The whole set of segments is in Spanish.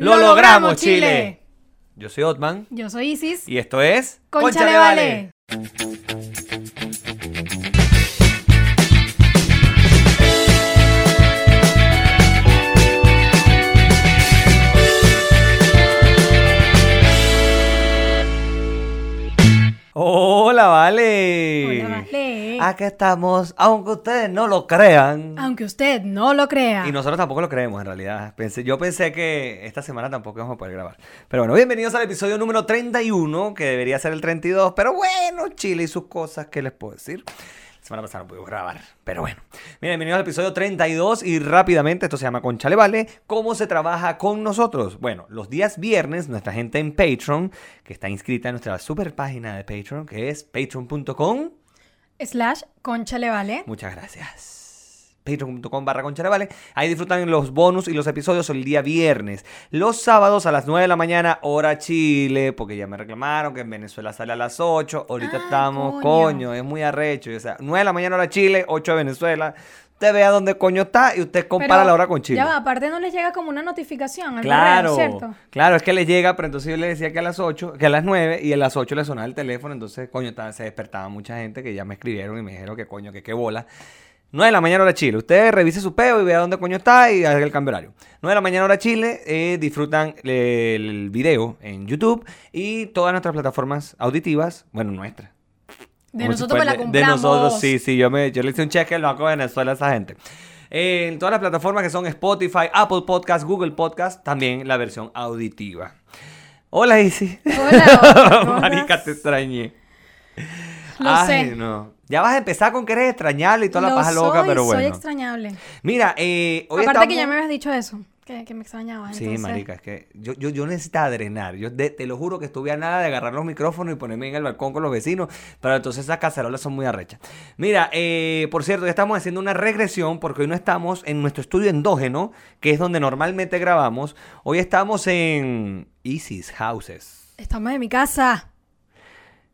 ¡Lo logramos, Chile! Yo soy Otman Yo soy Isis. y esto es vale. Hola, vale. Hola, vale. Acá estamos, aunque ustedes no lo crean. Aunque usted no lo crea. Y nosotros tampoco lo creemos en realidad. Pensé, yo pensé que esta semana tampoco íbamos a poder grabar. Pero bueno, bienvenidos al episodio número 31, que debería ser el 32. Pero bueno, Chile y sus cosas, ¿qué les puedo decir? La semana pasada no pudimos grabar, pero bueno. Miren, bienvenidos al episodio 32 y rápidamente, esto se llama Conchale Vale, ¿cómo se trabaja con nosotros? Bueno, los días viernes, nuestra gente en Patreon, que está inscrita en nuestra super página de Patreon, que es patreon.com. Slash Conchale Vale. Muchas gracias. Patreon.com barra concharevale. Ahí disfrutan los bonus y los episodios el día viernes. Los sábados a las 9 de la mañana, hora Chile, porque ya me reclamaron que en Venezuela sale a las 8. Ahorita Ah, estamos, coño. coño. es muy arrecho. O sea, 9 de la mañana, hora Chile, 8 de Venezuela. Usted vea dónde coño está y usted compara Pero, la hora con Chile. Ya va, aparte no les llega como una notificación al Claro, correo, ¿cierto? claro, es que le llega, pero entonces yo le decía que a las 8, que a las 9 y a las 8 le sonaba el teléfono, entonces, coño, estaba- se despertaba mucha gente que ya me escribieron y me dijeron que coño, que qué bola. 9 de la mañana hora Chile. Usted revise su peo y vea dónde coño está y haga el cambio horario. 9 de la mañana hora Chile, eh, disfrutan el video en YouTube y todas nuestras plataformas auditivas, bueno, nuestras. De Como si nosotros me fuera la compramos. De nosotros, sí, sí. Yo, me, yo le hice un cheque al Banco de Venezuela a esa gente. Eh, en todas las plataformas que son Spotify, Apple Podcast, Google Podcast, también la versión auditiva. Hola, Isi. Hola, ¿cómo Marica, te extrañé. Lo Ay, sé. no. Ya vas a empezar con que eres extrañable y toda la Lo paja loca, pero bueno. soy extrañable. Mira, eh, hoy Aparte que ya me habías dicho eso, que, que me extrañaba. Sí, entonces- marica, es que yo, yo, yo necesitaba drenar. Yo de- te lo juro que estuve a nada de agarrar los micrófonos y ponerme en el balcón con los vecinos, pero entonces esas cacerolas son muy arrechas. Mira, eh, por cierto, ya estamos haciendo una regresión porque hoy no estamos en nuestro estudio endógeno, que es donde normalmente grabamos. Hoy estamos en Isis Houses. Estamos en mi casa.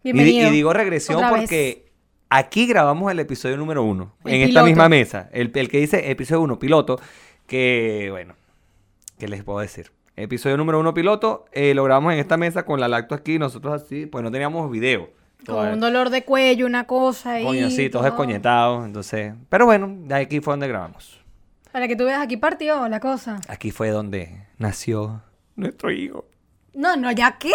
Bienvenido. y digo regresión Otra vez. porque aquí grabamos el episodio número uno, El en esta misma mesa. El, el que dice episodio uno, piloto, que bueno, ¿qué les puedo decir? Episodio número uno, piloto, eh, lo grabamos en esta mesa con la lacto aquí, nosotros así, pues no teníamos video. Con un dolor de cuello, una cosa ahí. Coño, sí, todos todo. descoñetados, entonces... Pero bueno, de aquí fue donde grabamos. Para que tú veas, aquí partió la cosa. Aquí fue donde nació nuestro hijo. No, no, ¿ya qué?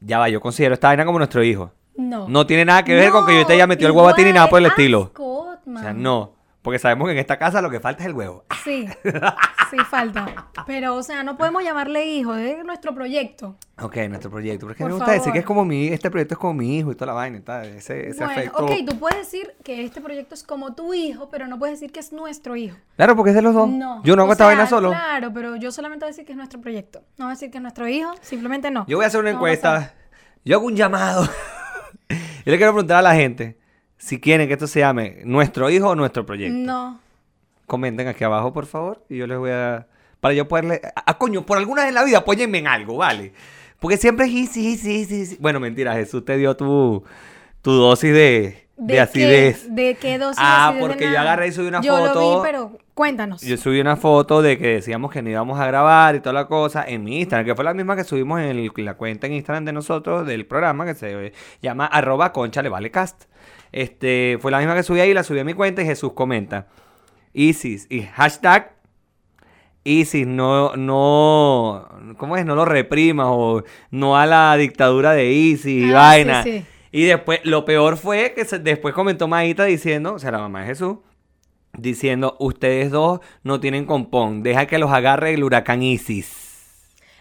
Ya va, yo considero esta vaina como nuestro hijo. No. No tiene nada que ver con que yo te haya metido el huevo a ti ni nada por el estilo. O sea, no. Porque sabemos que en esta casa lo que falta es el huevo. Sí, sí falta. Pero, o sea, no podemos llamarle hijo, es nuestro proyecto. Ok, nuestro proyecto. Porque Por me gusta decir favor. que es como mi, este proyecto es como mi hijo y toda la vaina y tal. Ese, ese bueno, afecto. ok, tú puedes decir que este proyecto es como tu hijo, pero no puedes decir que es nuestro hijo. Claro, porque es de los dos. No. Yo no hago O esta sea, vaina solo. Claro, pero yo solamente voy a decir que es nuestro proyecto. No voy a decir que es nuestro hijo, simplemente no. Yo voy a hacer una No encuesta. Yo hago un llamado. Yo le quiero preguntar a la gente si quieren que esto se llame nuestro hijo o nuestro proyecto. No. Comenten aquí abajo, por favor. Y yo les voy a. Para yo poderle. Ah, coño, por alguna vez en la vida apóyenme en algo, ¿vale? Porque siempre es sí, sí, sí, sí. Bueno, mentira, Jesús te dio tu, tu dosis de, de, acidez. ¿De qué dosis? Ah, acidez de porque yo agarré y subí una Yo foto. lo vi, pero cuéntanos. Yo subí una foto de que decíamos que no íbamos a grabar y toda la cosa en mi Instagram, que fue la misma que subimos en el- la cuenta en Instagram de nosotros del programa que se llama arroba concha le vale cast. Este, fue la misma que subí ahí, la subí a mi cuenta y Jesús comenta. Isis y hashtag Isis no, no, ¿cómo es? No lo reprimas o no a la dictadura de Isis y Ah, vaina. sí, sí. Y después, lo peor fue que se- después comentó Maíta diciendo, o sea, la mamá de Jesús, diciendo, ustedes dos no tienen compón, deja que los agarre el huracán Isis.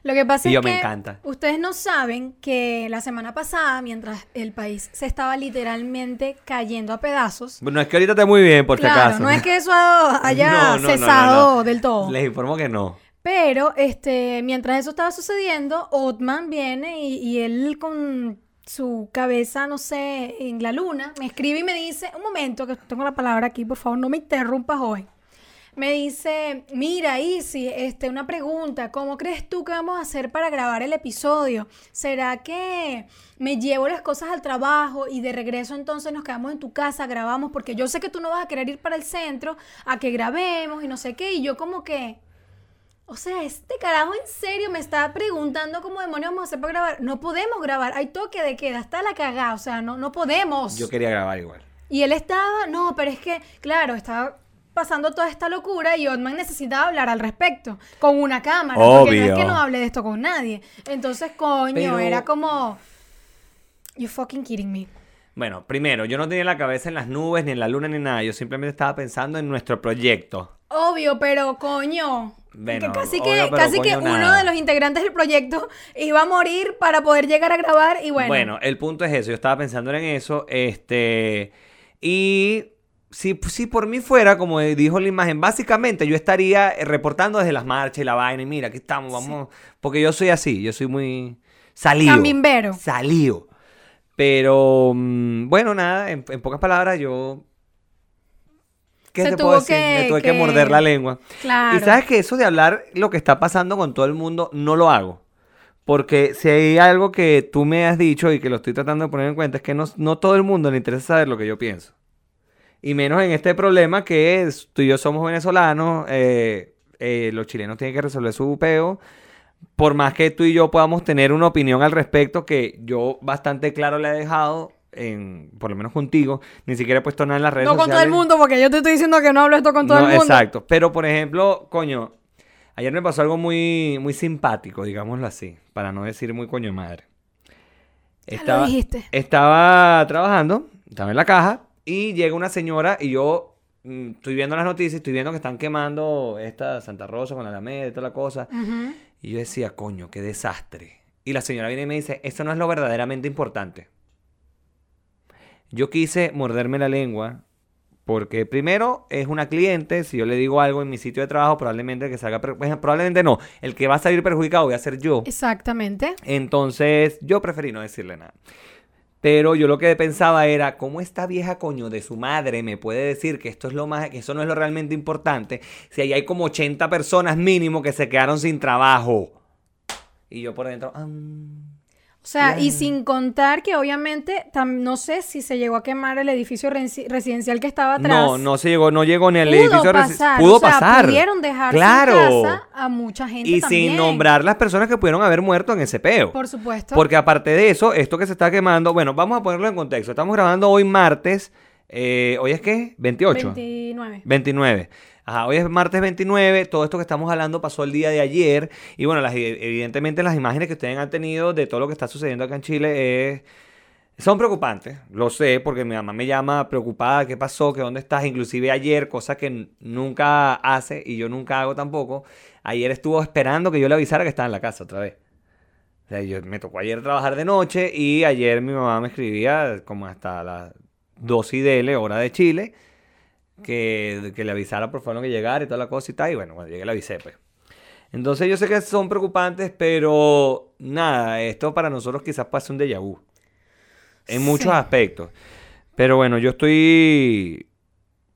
Lo que pasa Y yo es me que encanta. ustedes no saben que la semana pasada, mientras el país se estaba literalmente cayendo a pedazos, Bueno, es que ahorita está muy bien, por si claro, acaso. no es que eso haya No, no, cesado no. del todo. Les informo que no. Pero este, mientras eso estaba sucediendo, Otman viene y, y él con su cabeza, no sé, en la luna, me escribe y me dice, un momento, que tengo la palabra aquí, por favor, no me interrumpas hoy. Me dice, mira, Isi, este, una pregunta, ¿cómo crees tú que vamos a hacer para grabar el episodio? ¿Será que me llevo las cosas al trabajo y de regreso entonces nos quedamos en tu casa, grabamos? Porque yo sé que tú no vas a querer ir para el centro a que grabemos y no sé qué, y yo como que... O sea, este carajo en serio me está preguntando cómo demonios vamos a hacer para grabar. No podemos grabar, hay toque de queda, está la cagada, o sea, no, no podemos. Yo quería grabar igual. Y él estaba, no, pero es que, claro, estaba pasando toda esta locura y Otman necesitaba hablar al respecto con una cámara. Porque no es que Obvio. no hable de esto con nadie. Entonces, coño, Pero- era como. You fucking kidding me. Bueno, primero, yo no tenía la cabeza en las nubes, ni en la luna, ni nada. Yo simplemente estaba pensando en nuestro proyecto. Obvio, pero coño. Bueno, que casi obvio, que, casi que uno nada. de los integrantes del proyecto iba a morir para poder llegar a grabar y bueno. Bueno, el punto es eso. Yo estaba pensando en eso. Este. Y. Si, si por mí fuera, como dijo la imagen, básicamente yo estaría eh, reportando desde las marchas y la vaina. Y mira, aquí estamos, vamos. Porque yo soy así, yo soy muy salido. Cambimbero. Salido. Pero, mm, bueno, nada, en, en pocas palabras, yo. ¿Qué Se te puedo decir? que- Me tuve que... que- morder la lengua. Claro. Y sabes que eso de hablar lo que está pasando con todo el mundo, no lo hago. Porque si hay algo que tú me has dicho y que lo estoy tratando de poner en cuenta, es que no, no todo el mundo le interesa saber lo que yo pienso. Y menos en este problema que es, tú y yo somos venezolanos, eh, eh, los chilenos tienen que resolver su peo. Por más que tú y yo podamos tener una opinión al respecto, que yo bastante claro le he dejado, en, por lo menos contigo, ni siquiera he puesto nada en las redes no con sociales. todo el mundo, porque yo te estoy diciendo que no hablo esto con todo No, el mundo. Exacto. Pero, por ejemplo, coño, ayer me pasó algo muy, muy simpático, digámoslo así, para no decir muy coño madre. Ya lo dijiste. estaba trabajando, estaba en la caja, y llega una señora y yo mm, estoy viendo las noticias, estoy viendo que están quemando esta Santa Rosa con la Alameda y toda la cosa. Y yo decía, coño, qué desastre. Y la señora viene y me dice, esto no es lo verdaderamente importante. Yo quise morderme la lengua porque primero es una cliente, si yo le digo algo en mi sitio de trabajo, probablemente el que salga, probablemente no, el que va a salir perjudicado voy a ser yo. Exactamente. Entonces yo preferí no decirle nada. Pero yo lo que pensaba era, ¿cómo esta vieja coño de su madre me puede decir que esto es lo más, que eso no es lo realmente importante, si ahí hay como 80 personas mínimo que se quedaron sin trabajo? Y yo por dentro, O sea, y sin contar que obviamente, no sé si se llegó a quemar el edificio resi- residencial que estaba atrás. no, no se llegó, no llegó ni al edificio resi- pasar, Pudo o sea, pasar. pudieron dejar claro. sin casa a mucha gente Y también. sin nombrar las personas que pudieron haber muerto en ese peo. Por supuesto. Porque aparte de eso, esto que se está quemando, bueno, vamos a ponerlo en contexto. Estamos grabando hoy martes, eh, ¿hoy es qué? 28. 29. 29. Ajá, hoy es martes 29, todo esto que estamos hablando pasó el día de ayer y bueno, evidentemente las imágenes que ustedes han tenido de todo lo que está sucediendo acá en Chile es- son preocupantes, lo sé, porque mi mamá me llama preocupada, ¿qué pasó? ¿Qué dónde estás? Inclusive ayer, cosa que nunca hace y yo nunca hago tampoco, ayer estuvo esperando que yo le avisara que estaba en la casa otra vez. O sea, yo, me tocó ayer trabajar de noche y ayer mi mamá me escribía como hasta las 2 y dele, hora de Chile, que, que le avisara por favor que llegara y toda la cosa y tal. Y bueno, cuando llegué le avisé, pues. Entonces yo sé que son preocupantes, pero nada, esto para nosotros quizás pase un déjà vu. En muchos aspectos. Pero bueno, yo estoy...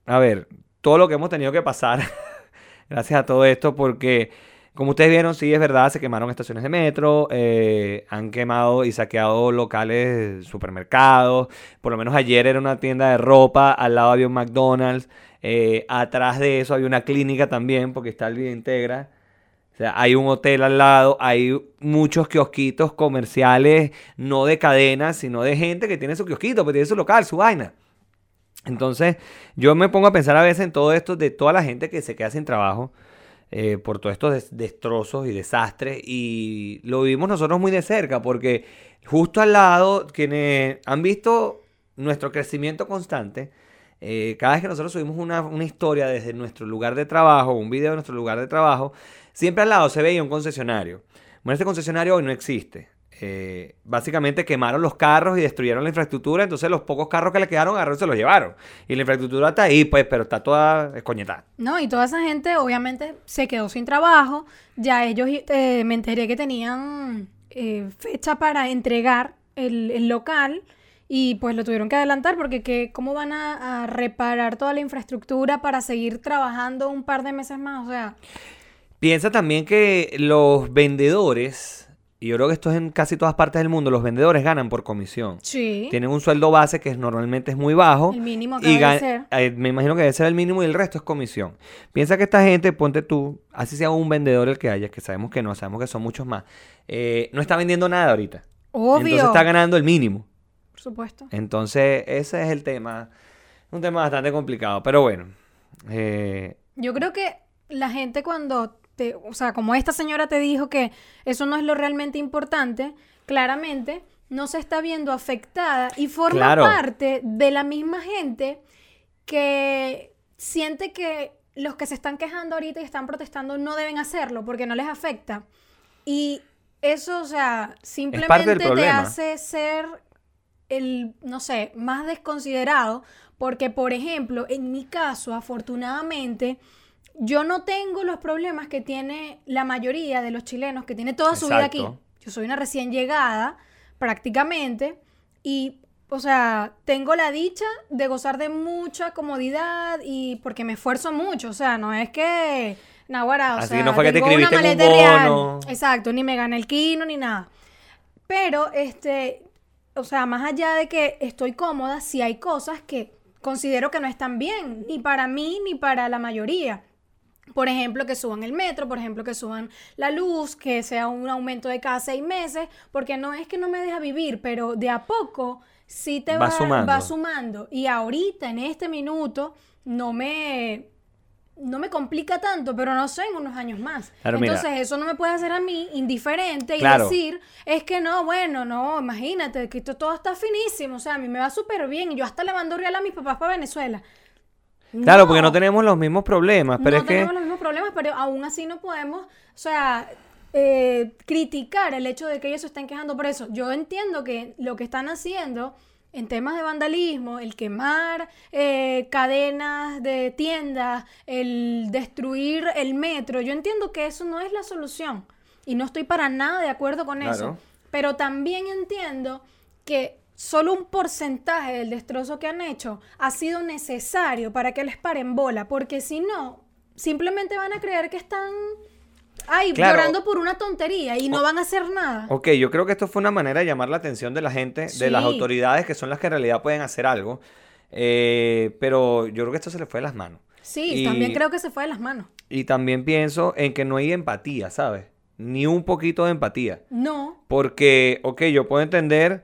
A ver, todo lo que hemos tenido que pasar, gracias a todo esto, porque como ustedes vieron, sí es verdad, se quemaron estaciones de metro, eh, han quemado y saqueado locales, supermercados, por lo menos ayer era una tienda de ropa, al lado había un McDonald's, eh, atrás de eso había una clínica también, porque está el Vida Integra. O sea, hay un hotel al lado, hay muchos kiosquitos comerciales, no de cadenas, sino de gente que tiene su kiosquito, que tiene su local, su vaina. Entonces, yo me pongo a pensar a veces en todo esto de toda la gente que se queda sin trabajo eh, por todos estos des- destrozos y desastres. Y lo vivimos nosotros muy de cerca, porque justo al lado, quienes han visto nuestro crecimiento constante, eh, cada vez que nosotros subimos una, una historia desde nuestro lugar de trabajo, un video de nuestro lugar de trabajo, siempre al lado se veía un concesionario. Bueno, este concesionario hoy no existe. Eh, básicamente quemaron los carros y destruyeron la infraestructura, entonces los pocos carros que le quedaron agarraron y se los llevaron. Y la infraestructura está ahí, pues, pero está toda escoñetada. No, y toda esa gente obviamente se quedó sin trabajo. Ya ellos eh, me enteré que tenían eh, fecha para entregar el, el local y pues lo tuvieron que adelantar porque ¿qué- ¿cómo van a, a reparar toda la infraestructura para seguir trabajando un par de meses más? O sea, Piensa también que los vendedores y yo creo que esto es en casi todas partes del mundo, los vendedores ganan por comisión. Sí. Tienen un sueldo base que es, normalmente es muy bajo. El mínimo y acaba de gan- ser. eh, me imagino que debe ser el mínimo y el resto es comisión. Piensa que esta gente, ponte tú, así sea un vendedor el que haya, que sabemos que no, sabemos que son muchos más, eh, no está vendiendo nada ahorita. Obvio. Entonces está ganando el mínimo. Por supuesto. Entonces ese es el tema, un tema bastante complicado, pero bueno. eh, Yo creo que la gente cuando te, o sea, como esta señora te dijo que eso no es lo realmente importante, claramente no se está viendo afectada y forma Claro. parte de la misma gente que siente que los que se están quejando ahorita y están protestando no deben hacerlo porque no les afecta. Y eso, o sea, simplemente te hace ser el, no sé, más desconsiderado, porque, por ejemplo, en mi caso, afortunadamente, yo no tengo los problemas que tiene la mayoría de los chilenos, que tiene toda su vida aquí. Yo soy una recién llegada, prácticamente, y, o sea, tengo la dicha de gozar de mucha comodidad y porque me esfuerzo mucho, o sea, no es que... Naguará, o Así sea, no fue que te tengo una un maleta real. Exacto, ni me gané el quino ni nada. Pero, este, o sea, más allá de que estoy cómoda, sí hay cosas que considero que no están bien, ni para mí ni para la mayoría. Por ejemplo, que suban el metro, por ejemplo, que suban la luz, que sea un aumento de cada seis meses, porque no es que no me deja vivir, pero de a poco sí te Va va, sumando. va sumando. Y ahorita, en este minuto, no me, no me complica tanto, pero no sé en unos años más. Claro, mira. Entonces, eso no me puede hacer a mí indiferente y Claro. decir, es que no, bueno, no, imagínate, que esto todo está finísimo, o sea, a mí me va súper bien, y yo hasta le mando real a mis papás para Venezuela. Claro, porque no tenemos los mismos problemas, pero no es que... tenemos los mismos problemas, pero aún así no podemos, o sea, eh, criticar el hecho de que ellos se estén quejando por eso. Yo entiendo que lo que están haciendo en temas de vandalismo, el quemar eh, cadenas de tiendas, el destruir el metro, yo entiendo que eso no es la solución y no estoy para nada de acuerdo con Claro. eso. Pero también entiendo que solo un porcentaje del destrozo que han hecho ha sido necesario para que les paren bola, porque si no, simplemente van a creer que están ay, Claro. llorando por una tontería y no van a hacer nada. Ok, yo creo que esto fue una manera de llamar la atención de la gente, de las autoridades, que son las que en realidad pueden hacer algo. Eh, pero yo creo que esto se le fue de las manos. Sí, Y- también creo que se fue de las manos. Y también pienso en que no hay empatía, ¿sabes? Ni un poquito de empatía. No, Porque, ok, yo puedo entender.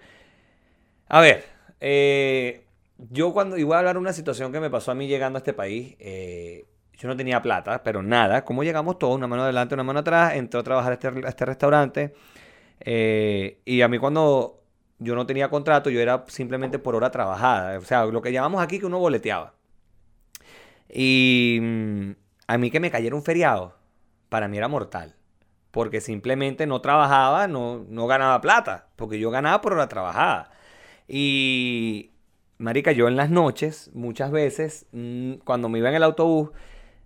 A ver, eh, yo cuando iba a hablar de una situación que me pasó a mí llegando a este país, eh, yo no tenía plata, pero nada. ¿Cómo llegamos todos? Una mano adelante, una mano atrás. Entré a trabajar a este, este restaurante. eh, y a mí cuando yo no tenía contrato, yo era simplemente por hora trabajada. O sea, lo que llamamos aquí que uno boleteaba. Y mm, a mí que me cayera un feriado, para mí era mortal. Porque simplemente no trabajaba, no, no ganaba plata. Porque yo ganaba por hora trabajada. Y, marica, yo en las noches, muchas veces, mm, cuando me iba en el autobús,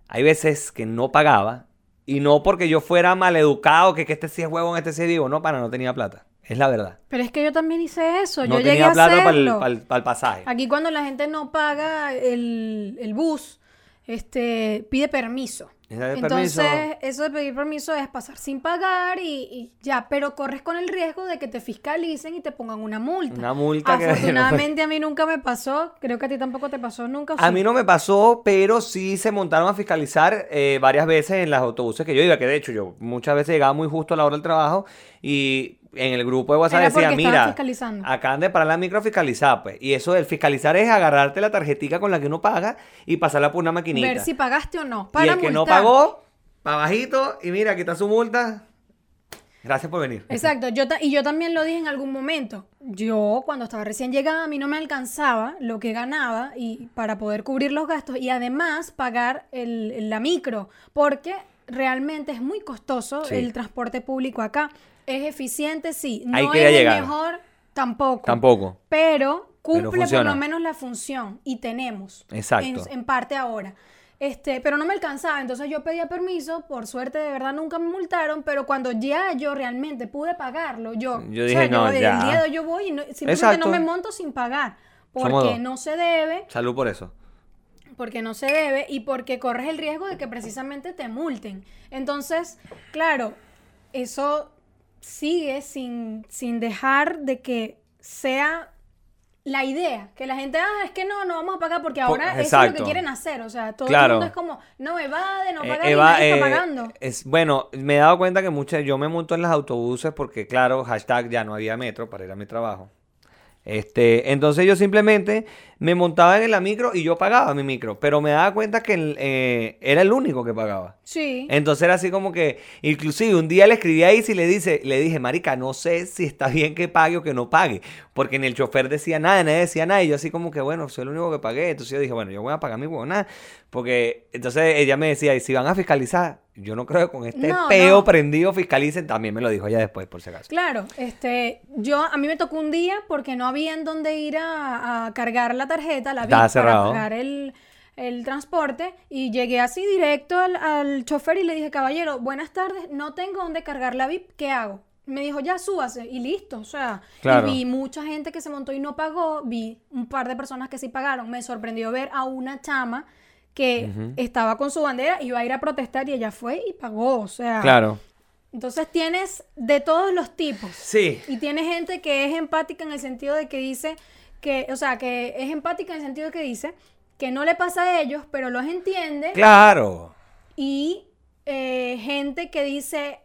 hay veces que no pagaba. Y no porque yo fuera maleducado, que, que este sí es huevón, este sí es vivo. No, para, no tenía plata. Es la verdad. pero es que yo también hice eso, No yo llegué tenía a plata para el, para el- para el pasaje. Aquí cuando la gente no paga el, el bus, este, pide permiso. Permiso. Entonces, eso de pedir permiso es pasar sin pagar y, y ya, pero corres con el riesgo de que te fiscalicen y te pongan una multa. Una multa que- Afortunadamente a mí nunca me pasó, creo que a ti tampoco te pasó nunca. ¿o A mí no me pasó, pero sí se montaron a fiscalizar eh, varias veces en los autobuses que yo iba, que de hecho yo muchas veces llegaba muy justo a la hora del trabajo y en el grupo de WhatsApp Era decía, mira, fiscalizando". acaban de parar la micro a fiscalizar, pues. Y eso del fiscalizar es agarrarte la tarjetica con la que uno paga y pasarla por una maquinita. Ver si pagaste o no. y Para el que no multar. pagó, para bajito, y mira, aquí está su multa. Gracias por venir. Exacto, yo y yo también lo dije en algún momento. Yo, cuando estaba recién llegada, a mí no me alcanzaba lo que ganaba y para poder cubrir los gastos y además pagar el, el- la micro, porque realmente es muy costoso Sí. el transporte público acá. Es eficiente, sí. No Ahí es quería el llegar. mejor, tampoco. Tampoco. Pero cumple por funciona. lo menos la función y tenemos. Exacto. En, en parte ahora. Este, pero no me alcanzaba, entonces yo pedía permiso, por suerte de verdad nunca me multaron, pero cuando ya yo realmente pude pagarlo, yo, Yo o dije, sea, no, yo, el ya. día de hoy yo voy y no- simplemente Exacto. no me monto sin pagar, Somos porque dos. no se debe, Salud por eso. porque no se debe y porque corres el riesgo de que precisamente te multen. Entonces, claro, eso sigue sin, sin dejar de que sea la idea, que la gente, ah, es que no, no vamos a pagar porque ahora eso es lo que quieren hacer, o sea, todo Claro. el mundo es como, no, evade, no Eh, paga, y Eva, está eh, pagando. es, bueno, me he dado cuenta que muchas, yo me monto en los autobuses porque, claro, hashtag ya no había metro para ir a mi trabajo. Este, entonces yo simplemente me montaba en la micro y yo pagaba mi micro, pero me daba cuenta que eh, era el único que pagaba. Sí. Entonces era así como que, inclusive un día le escribí a Izzy y le, dice, le dije, marica, no sé si está bien que pague o que no pague, porque en el chofer decía nada, nadie decía nada, y yo así como que, bueno, soy el único que pagué, entonces yo dije, bueno, yo voy a pagar mi huevona, porque entonces ella me decía, y si van a fiscalizar, yo no creo que con este No, peo no. prendido fiscalicen, también me lo dijo ella después, por si acaso. Claro, este, yo a mí me tocó un día porque no había en dónde ir a, a cargar la tarjeta, la vi Estaba para cerrado. pagar el, el transporte y llegué así directo al, al chofer y le dije, caballero, buenas tardes, no tengo dónde cargar la VIP, ¿qué hago? Me dijo, ya súbase y listo, o sea, Claro. y vi mucha gente que se montó y no pagó, vi un par de personas que sí pagaron, me sorprendió ver a una chama que estaba con su bandera, iba a ir a protestar y ella fue y pagó, o sea, Claro. entonces tienes de todos los tipos. Sí. Y tiene gente que es empática en el sentido de que dice que, o sea, que es empática en el sentido que dice que no le pasa a ellos, pero los entiende. Claro. Y eh, gente que dice,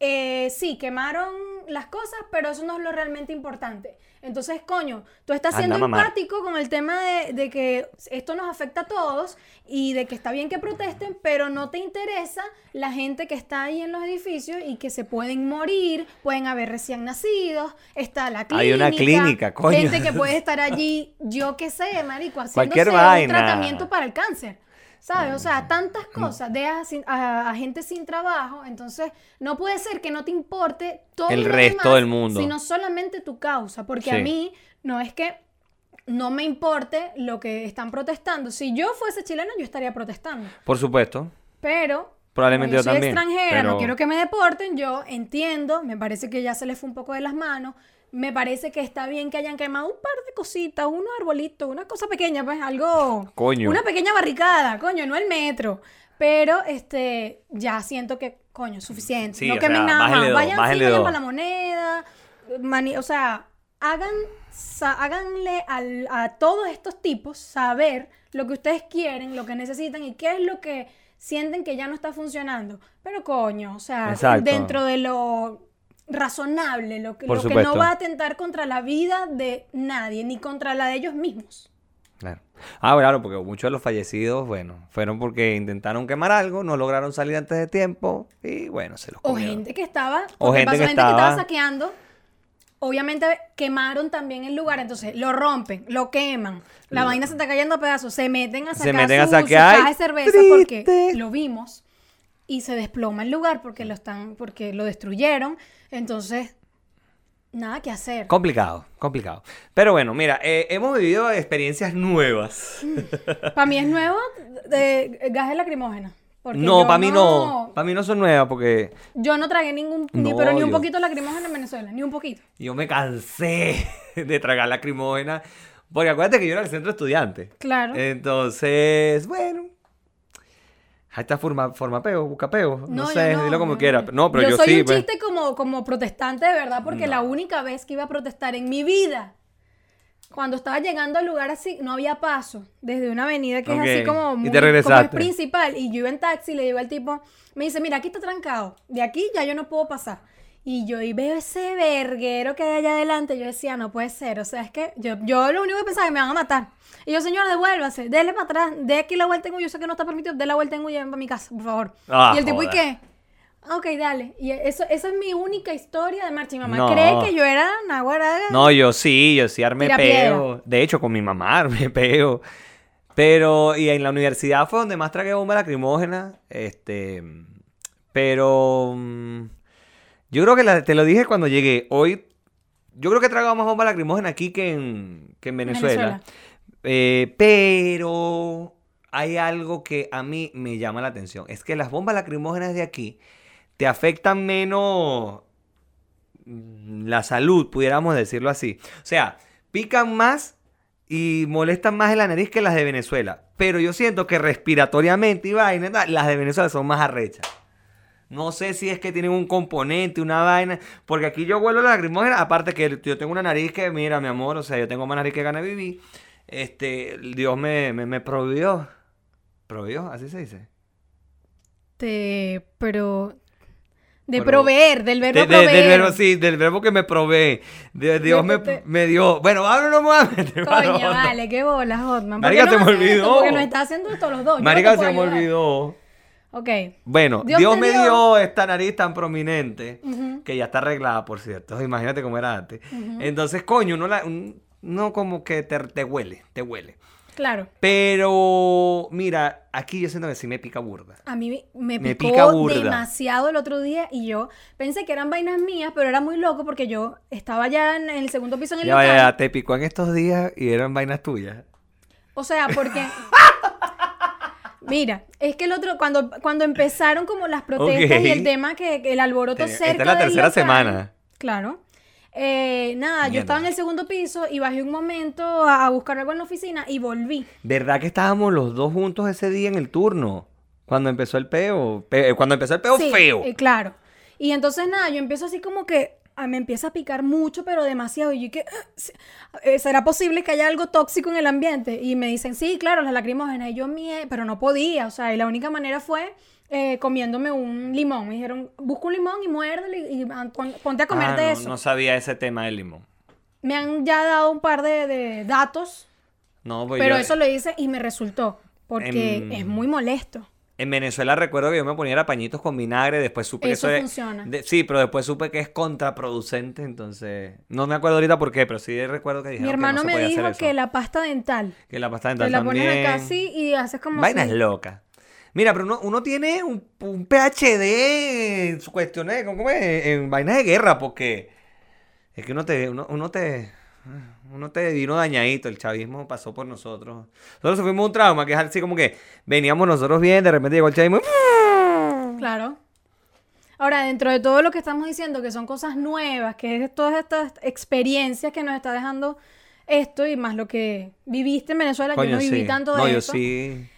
eh, sí, quemaron las cosas, pero eso no es lo realmente importante. Entonces, coño, tú estás siendo empático con el tema de, de que esto nos afecta a todos y de que está bien que protesten, pero no te interesa la gente que está ahí en los edificios y que se pueden morir, pueden haber recién nacidos, está la clínica. Hay una clínica, coño. Gente que puede estar allí, yo qué sé, marico, Cualquier un tratamiento para el cáncer. ¿Sabes? O sea, tantas cosas. Dejas a, a gente sin trabajo. Entonces, no puede ser que no te importe todo El resto demás, del mundo. Sino solamente tu causa. Porque a mí no es que no me importe lo que están protestando. Si yo fuese chilena, yo estaría protestando. Por supuesto. Pero. Probablemente yo soy también, extranjera, pero- no quiero que me deporten. Yo entiendo, me parece que ya se les fue un poco de las manos. Me parece que está bien que hayan quemado un par de cositas, unos arbolitos, una cosa pequeña, pues algo. Coño. Una pequeña barricada, coño, no el metro. Pero este, ya siento que, coño, suficiente. Sí, no quemen sea, nada más. Vayan, sí, vayan para la moneda. mani- o sea, hagan, háganle al- a todos estos tipos saber lo que ustedes quieren, lo que necesitan y qué es lo que sienten que ya no está funcionando. Pero coño, o sea, Exacto. dentro de lo razonable, lo que, lo no va a atentar contra la vida de nadie, ni contra la de ellos mismos. Claro. Ah, claro, porque muchos de los fallecidos, bueno, fueron porque intentaron quemar algo, no lograron salir antes de tiempo y bueno, se los O comieron. gente que estaba, O gente pasó que gente que estaba estaba- saqueando. Obviamente quemaron también el lugar, entonces lo rompen, lo queman, la vaina se está cayendo a pedazos, se meten a Se sacar meten a su, su saquear y caja de cerveza triste. porque lo vimos y se desploma el lugar porque lo están, porque lo destruyeron, entonces nada que hacer. Complicado, complicado. Pero bueno, mira, eh, hemos vivido experiencias nuevas. Para mí es nuevo de gases lacrimógenas. porque No, para mí no. Para mí no son nuevas porque Yo no tragué ningún, ni, pero ni un yo- poquito lacrimógena en Venezuela, ni un poquito. yo me cansé de tragar lacrimógena. Porque acuérdate que yo era el centro estudiante. Claro. Entonces, bueno. Ahí está forma, forma peo, busca peo. No, yo sé, dilo como quiera. No, pero yo, soy sí. un pues. chiste como, como protestante de verdad, porque la única vez que iba a protestar en mi vida, cuando estaba llegando al lugar así, no había paso, desde una avenida que Ok, es así como, y muy- te como es regresaste. principal, y yo iba en taxi, le digo al tipo, me dice, mira, aquí está trancado, de aquí ya yo no puedo pasar. Y yo y veo ese verguero que hay allá adelante, yo decía, no puede ser, o sea, es que yo, yo lo único que pensaba es que me van a matar. Y yo, señor, devuélvase, déle para atrás, de aquí la vuelta en U, yo sé que no está permitido, dé la vuelta en U y para mi casa, por favor. Ah, y el tipo, ¿y qué? Ok, dale. Y eso, esa es mi única historia de marcha. Y mamá No. cree que yo era una guarada. No, yo sí, yo sí armé Tira peo. De hecho, con mi mamá armé peo. Pero, y en la universidad fue donde más tragué bomba lacrimógena. Este. Pero. Yo creo que la- te lo dije cuando llegué. Hoy. Yo creo que he tragado más bomba lacrimógena aquí que en, que en Venezuela. Venezuela. Eh, pero. Hay algo que a mí me llama la atención. Es que las bombas lacrimógenas de aquí te afectan menos la salud, pudiéramos decirlo así. O sea, pican más y molestan más en la nariz que las de Venezuela. Pero yo siento que respiratoriamente y vaina, las de Venezuela son más arrechas. No sé si es que tienen un componente, una vaina. Porque aquí yo huelo la lacrimógena. Aparte que yo tengo una nariz que, mira, mi amor, o sea, yo tengo más nariz que gana vivir. Este, Dios me, me, me prohibió. ¿Prohibió? ¿Así se dice? Te, pero... De Pero- proveer, del verbo De- de- proveer. del verbo, sí, del verbo que me provee. De- Dios me, te- me dio. Bueno, ahora no me voy a meter para Coño, vale, qué bolas, Hotman. ¿Por Marica, qué se no me haces esto? olvidó. Porque nos está haciendo esto los dos. No Marica, te se me olvidó. Ok. Bueno, Dios me dio- dio esta nariz tan prominente que ya está arreglada, por cierto. Imagínate cómo era antes. Entonces, coño, uno, la, no como que te, te huele, te huele. Claro. Pero, mira, aquí yo siento que sí me pica burda. A mí me Me picó pica burda. demasiado el otro día y yo pensé que eran vainas mías, pero era muy loco porque yo estaba ya en el segundo piso en el Ya local. vaya, te picó en estos días y eran vainas tuyas. O sea, porque... Mira, es que el otro, cuando, cuando empezaron como las protestas y el tema que, que el alboroto Tenía- cerca esta es la tercera local, semana. Claro. Eh, nada, yo estaba en el segundo piso y bajé un momento a, a buscar algo en la oficina y volví. ¿Verdad que estábamos los dos juntos ese día en el turno? Cuando empezó el peo. Pe- cuando empezó el peo Sí, feo. eh, claro. Y entonces nada, yo empiezo así como que ah, me empieza a picar mucho, pero demasiado. Y yo que, ah, eh, ¿será posible que haya algo tóxico en el ambiente? Y me dicen, sí, claro, las lacrimógenas. Y yo, mie, pero no podía. O sea, y la única manera fue eh, comiéndome un limón. Me dijeron, busca un limón y muérdelo y, y, ah, pon- ponte a comerte Ah, no, eso. no sabía ese tema del limón. Me han ya dado un par de, de datos, No, pues pero yo- eso lo hice y me resultó. Porque Em, es muy molesto. En Venezuela recuerdo que yo me ponía pañitos con vinagre, después supe que Eso eso es- funciona. de- sí, pero después supe que es contraproducente, entonces no me acuerdo ahorita por qué, pero sí recuerdo que Mi dijeron hermano que no se me podía dijo hacer eso. que la pasta dental, Que la pasta te dental la también. pones acá así y haces como Vainas si- locas. Mira, pero uno, uno tiene un, un PhD en su cuestiones, ¿cómo es? En vainas de guerra, porque es que uno te, uno, uno te, uno te vino dañadito, el chavismo pasó por nosotros. Nosotros sufrimos un trauma, que es así como que veníamos nosotros bien, de repente llegó el chavismo y... Claro. Ahora, dentro de todo lo que estamos diciendo, que son cosas nuevas, que es todas estas experiencias que nos está dejando esto y más lo que viviste en Venezuela, yo no viví sí. tanto No, de yo eso. sí.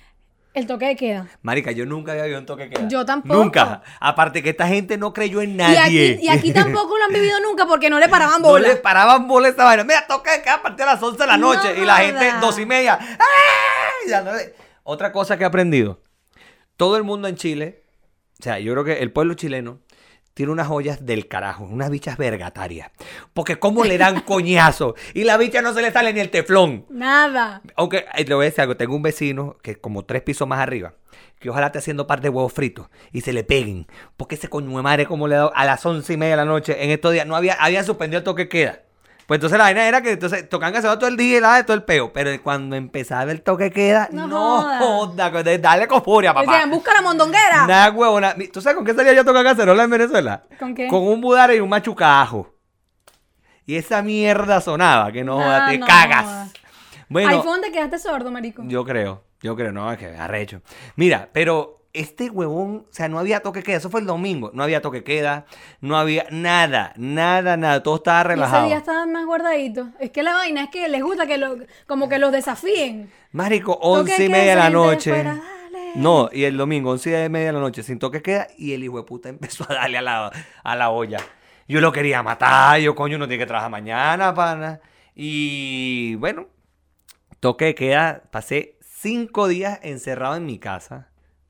El toque de queda. Marica, yo nunca había visto un toque de queda. Yo tampoco. Nunca. Aparte que esta gente no creyó en Y nadie. aquí, y aquí tampoco lo han vivido nunca porque no le paraban No bola. le paraban bola a esa vaina. Mira, toca de queda a partir de las 11 de la No noche. y la gente, dos y media. ¡ay! Ya no le- Otra cosa que he aprendido. Todo el mundo en Chile, o sea, yo creo que el pueblo chileno tiene unas joyas del carajo, unas bichas vergatarias. Porque cómo le dan coñazo. Y la bicha no se le sale ni el teflón. Nada. Aunque, eh, le voy a decir algo, tengo un vecino que es como tres pisos más arriba, que ojalá esté haciendo par de huevos fritos y se le peguen. Porque ese coño de madre como le ha dado a las once y media de la noche en estos días, no había, habían suspendido el toque queda. Pues entonces la vaina era que entonces se va todo el día y la de todo el peo. Pero cuando empezaba el toque queda, No no, joda. joda, dale con furia, papá. Decían, busca la mondonguera. Nada, huevona. ¿Tú sabes con qué salía yo a tocar cacerola en Venezuela? ¿Con qué? Con un budare y un machucajo. Y esa mierda sonaba, que no joda, Ah, te no cagas. joda. Bueno, Ahí fue donde quedaste sordo, marico. yo creo, yo creo, no, es que arrecho. Mira, pero este huevón, o sea, no había toque queda, eso fue el domingo, no había toque queda, no había nada, nada, nada, todo estaba Y ese relajado. día estaban más guardaditos. Es que la vaina es que les gusta que lo, como que los desafíen. Marico, once y media de la noche. fuera. No, y el domingo, once y media de la noche, sin toque queda, y el hijo de puta empezó a darle a la, a la olla. Yo lo quería matar, yo coño, no tiene que trabajar mañana, pana. Y bueno, toque queda, pasé cinco días encerrado en mi casa.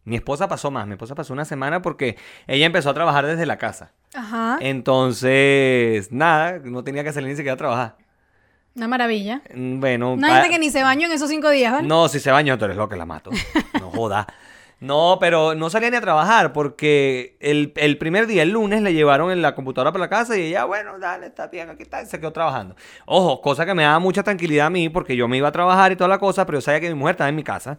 Mi esposa pasó más, mi esposa pasó una semana porque ella empezó a trabajar desde la casa. Ajá. Entonces, nada, no tenía que salir ni siquiera a trabajar. Una maravilla. Mm, Bueno, Una gente que ni se bañó en esos cinco días, ¿vale? no, si se bañó, tú eres lo que la mato. No joda. No, pero no salía ni a trabajar porque el, el primer día, el lunes, le llevaron en la computadora para la casa y ella, bueno, dale, está bien, aquí está, y se quedó trabajando. Ojo, cosa que me daba mucha tranquilidad a mí porque yo me iba a trabajar y toda la cosa, pero yo sabía que mi mujer estaba en mi casa.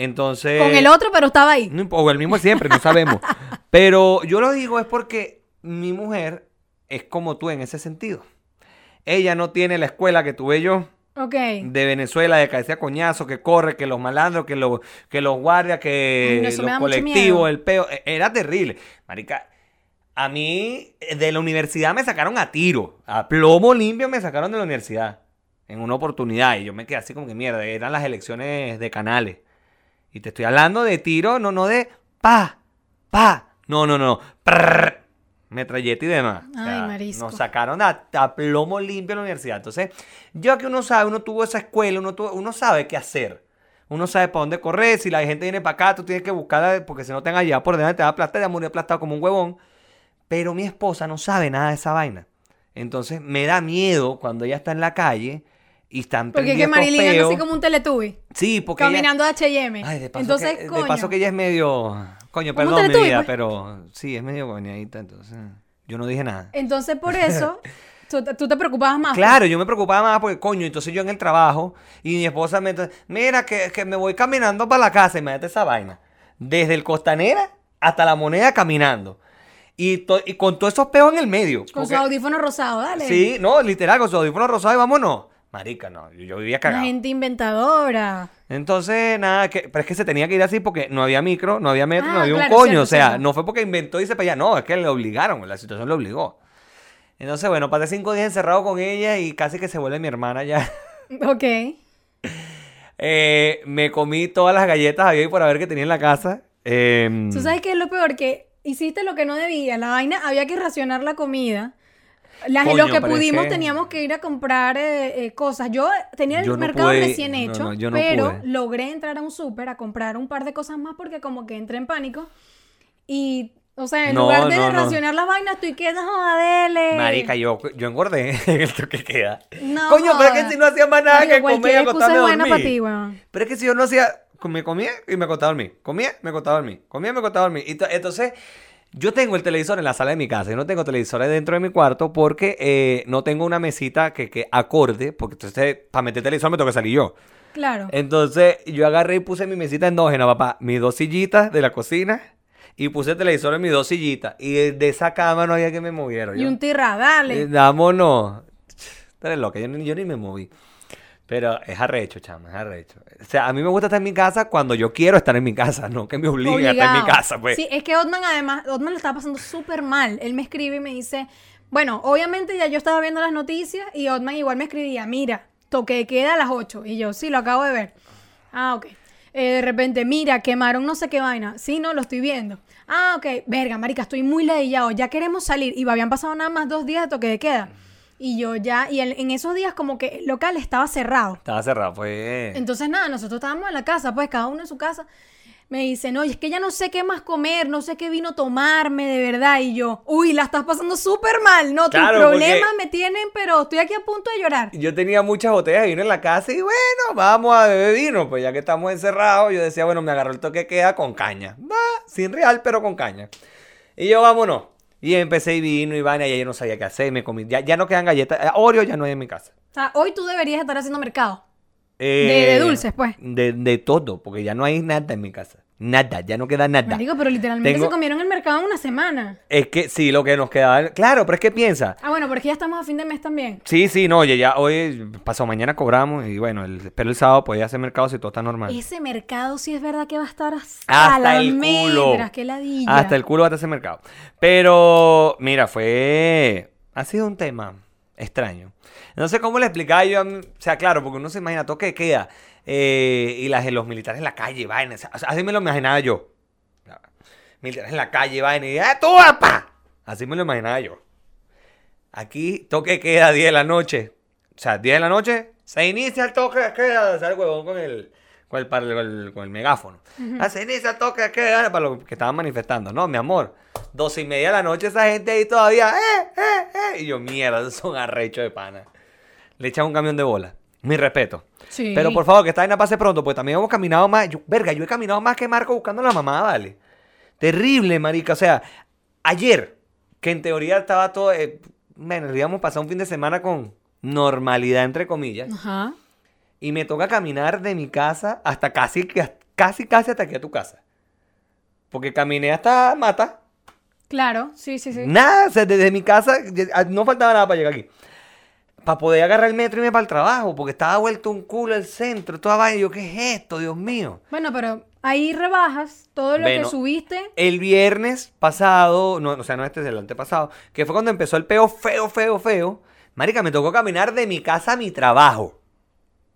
Entonces... Con el otro, pero estaba ahí. No o el mismo siempre, no sabemos. Pero yo lo digo es porque mi mujer es como tú en ese sentido. Ella no tiene la escuela que tuve yo Ok. de Venezuela, de cabeza coñazo, que corre, que los malandros, que los, que los guardias, que Ay, los colectivos, el peo. e- Era terrible. Marica, a mí eh, de la universidad me sacaron a tiro. A plomo limpio me sacaron de la universidad. En una oportunidad. Y yo me quedé así como que mierda. Eran las elecciones de canales. Y te estoy hablando de tiro, no, no de pa, pa. No, no, no. Prrr, metralleta y demás. O Ay, sea, marisco. Nos sacaron a, a plomo limpio en la universidad. Entonces, yo que uno sabe, uno tuvo esa escuela, uno, tuvo- uno sabe qué hacer. Uno sabe para dónde correr. Si la gente viene para acá, tú tienes que buscarla, porque si no te van a llevar por delante, te va a aplastar, te va a morir aplastado como un huevón. Pero mi esposa no sabe nada de esa vaina. Entonces, me da miedo cuando ella está en la calle y están Porque es que Marilyn anda así como un teletubi. Sí, porque ella- Caminando a H&M. Ay, de paso, Entonces, que, de coño. paso que ella es medio... Coño, perdón, mi vida, pues. pero sí, es medio coñadita, entonces... Yo no dije nada. Entonces, por eso, tú, te- tú te preocupabas más. Claro, yo me preocupaba más porque, coño, entonces yo en el trabajo y mi esposa me... Mira, que, que me voy caminando para la casa y me esa vaina. Desde el Costanera hasta la moneda caminando. Y, to- y con todos esos peos en el medio. Con porque- su audífono rosado, dale. Sí, no, literal, con su audífono rosado y vámonos. Marica, no, yo, yo vivía Una cagado. gente inventadora. Entonces, nada, que, pero es que se tenía que ir así porque no había micro, no había metro, Ah, no había un coño. cierto, o sea, cierto. no fue porque inventó y se para allá, no, es que le obligaron, la situación le obligó. Entonces, bueno, pasé cinco días encerrado con ella y casi que se vuelve mi hermana ya. Ok. Eh, me comí todas las galletas había y por haber que tenía en la casa. Em, ¿Tú sabes qué es lo peor? Que hiciste lo que no debía. La vaina, había que racionar la comida. Las, Coño, los que pudimos que- teníamos que ir a comprar eh, eh, cosas. Yo tenía el Yo no mercado pude- recién hecho, no, yo no pero pude. logré entrar a un súper a comprar un par de cosas más porque como que entré en pánico. Y, o sea, en No, lugar de no, no. racionar las vainas, tú y quedas, jodele. Marica, yo, yo engordé en esto que queda. No Coño, pero es que si no hacía más nada Marico, que comer y acostarme a dormir. para ti, weón. Pero es que si yo no hacía, me comía y me acostaba a dormir. Comía, me acostaba a dormir. Comía, me acostaba a dormir. Y to- entonces, yo tengo el televisor en la sala de mi casa. Yo no tengo televisores dentro de mi cuarto porque eh, no tengo una mesita que, que acorde. Porque entonces, para meter televisor me tengo que salir yo. Claro. Entonces, yo agarré y puse mi mesita endógena, papá. Mis dos sillitas de la cocina. Y puse el televisor en mis dos sillitas. Y de esa cama no había que me moviera. y yo. un tirra, dale. Eh, Vámonos. Tú eres loca, yo, ni- yo ni me moví. Pero es arrecho, chama, es arrecho. O sea, a mí me gusta estar en mi casa cuando yo quiero estar en mi casa, no que me obliguen a estar en mi casa, pues. Sí, es que Otman además, Otman lo estaba pasando súper mal. Él me escribe y me dice, bueno, obviamente ya yo estaba viendo las noticias y Otman igual me escribía, mira, toque de queda a las 8. Y yo, sí, lo acabo de ver. Ah, ok. Eh, de repente, mira, quemaron no sé qué vaina. Sí, no, lo estoy viendo. Ah, ok. Verga, marica, estoy muy ladillado. Ya queremos salir. Y habían pasado nada más dos días de toque de queda. Y yo ya, y en, en esos días como que el local estaba cerrado. Estaba cerrado, pues. Entonces, nada, nosotros estábamos en la casa, pues cada uno en su casa. Me dicen, oye, es que ya no sé qué más comer, no sé qué vino tomarme, de verdad. Y yo, uy, la estás pasando súper mal, ¿no? Tus Claro, problemas porque- me tienen, pero estoy aquí a punto de llorar. Yo tenía muchas botellas de vino en la casa y bueno, vamos a beber vino. Pues ya que estamos encerrados, yo decía, bueno, me agarró el toque queda con caña. Va, sin real, pero con caña. Y yo, vámonos. Y empecé y vino y vaina, y ya yo no sabía qué hacer. Me comí. Ya, ya no quedan galletas. Eh, Oreo ya no hay en mi casa. O sea, hoy tú deberías estar haciendo mercado. Eh, de dulces, pues. De, de todo, porque ya no hay nada en mi casa. Nada, ya no queda nada. Marico, pero literalmente Tengo- se comieron el mercado en una semana. Es que sí, lo que nos quedaba. Claro, pero es que piensa. Ah, bueno, porque ya estamos a fin de mes también. Sí, sí, no, oye, ya hoy, pasado mañana cobramos y bueno, el, pero el sábado podía hacer mercado si todo está normal. Ese mercado sí es verdad que va a estar hasta, Hasta el almendras, culo. qué ladilla. Hasta el culo va a ese mercado. Pero, mira, fue. Ha sido un tema extraño. No sé cómo le explicaba yo. O sea, claro, porque uno se imagina todo que queda. Eh, y las, los militares en la calle, vaina. o sea, así me lo imaginaba yo. Militares en la calle, vaina. Y, ¡ah, tú, apa! Así me lo imaginaba yo. Aquí, toque de queda 10 de la noche. O sea, 10 de la noche, se inicia el toque de queda. Sale el huevón con el, con el, par- con el, con el megáfono. Ah, se inicia el toque de queda para los que estaban manifestando. No, mi amor. 12 y media de la noche, esa gente ahí todavía. ¡Eh, eh, eh! Y yo, mierda, son arrechos de pana. Le echan un camión de bola. Mi respeto. Sí. Pero por favor, que esta vaina pase pronto, pues también hemos caminado más. Yo- verga, yo he caminado más que Marco buscando a la mamá, vale. Terrible, marica. O sea, ayer, que en teoría estaba todo. Eh, bueno, a pasar un fin de semana con normalidad, entre comillas. Ajá. Y me toca caminar de mi casa hasta casi, casi, casi hasta aquí a tu casa. Porque caminé hasta Mata. Claro, sí, sí, sí. Nada, o sea, desde mi casa ya- no faltaba nada para llegar aquí. Para poder agarrar el metro y irme para el trabajo, porque estaba vuelto un culo el centro, toda vaina. Yo, ¿qué es esto, Dios mío? Bueno, pero ahí rebajas todo lo Bueno. que subiste. El viernes pasado, no, o sea, no este es el antepasado, que fue cuando empezó el peo feo, feo, feo. Marica, me tocó caminar de mi casa a mi trabajo.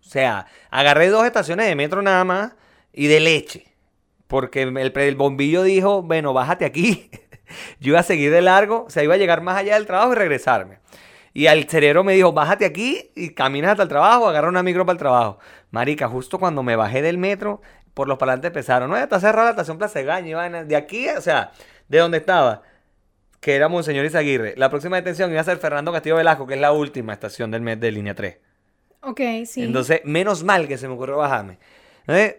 O sea, agarré dos estaciones de metro nada más y de leche. Porque el, el bombillo dijo, bueno, bájate aquí. yo iba a seguir de largo, o sea, iba a llegar más allá del trabajo y regresarme. Y al cerebro me dijo, bájate aquí y caminas hasta el trabajo, agarra una micro para el trabajo. Marica, justo cuando me bajé del metro, por los palantes empezaron, no, está cerrada la estación Plaza de Gaña. De aquí, o sea, de donde estaba, que era Monseñor Izaguirre, la próxima detención iba a ser Fernando Castillo Velasco, que es la última estación del mes de línea 3. Ok, sí. Entonces, menos mal que se me ocurrió bajarme. Entonces,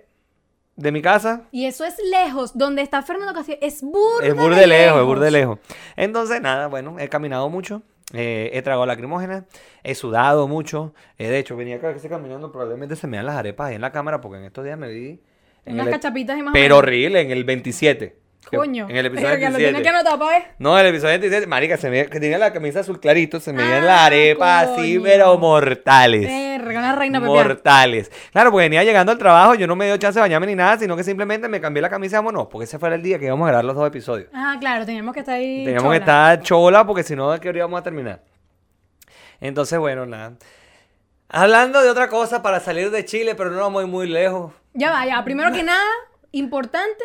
de mi casa, y eso es lejos, donde está Fernando Castillo. Es burda es burde lejos, es burde lejos. Entonces, nada, bueno, he caminado mucho. Eh, he tragado lacrimógenas, he sudado mucho. eh, de hecho, venía acá que caminando, probablemente se me dan las arepas ahí en la cámara, porque en estos días me vi. en Unas el- cachapitas y más o Pero horrible, en el 27. Coño. En el episodio Verga, lo 27. tiene que anotar. No, en el episodio 27, marica, se me que tenía la camisa azul clarito, se me Ah, las arepas así, coño. pero mortales. Verga, una reina. Mortales. Claro, porque venía llegando al trabajo, yo no me dio chance de bañarme ni nada, sino que simplemente me cambié la camisa y vámonos, porque ese fue el día que íbamos a grabar los dos episodios. Ah, claro, teníamos que estar ahí. Teníamos que estar chola, porque si no, ¿a qué hora íbamos a terminar? Entonces, bueno, nada. Hablando de otra cosa para salir de Chile, pero no vamos a ir muy lejos. Ya va, ya. Primero que nada, importante,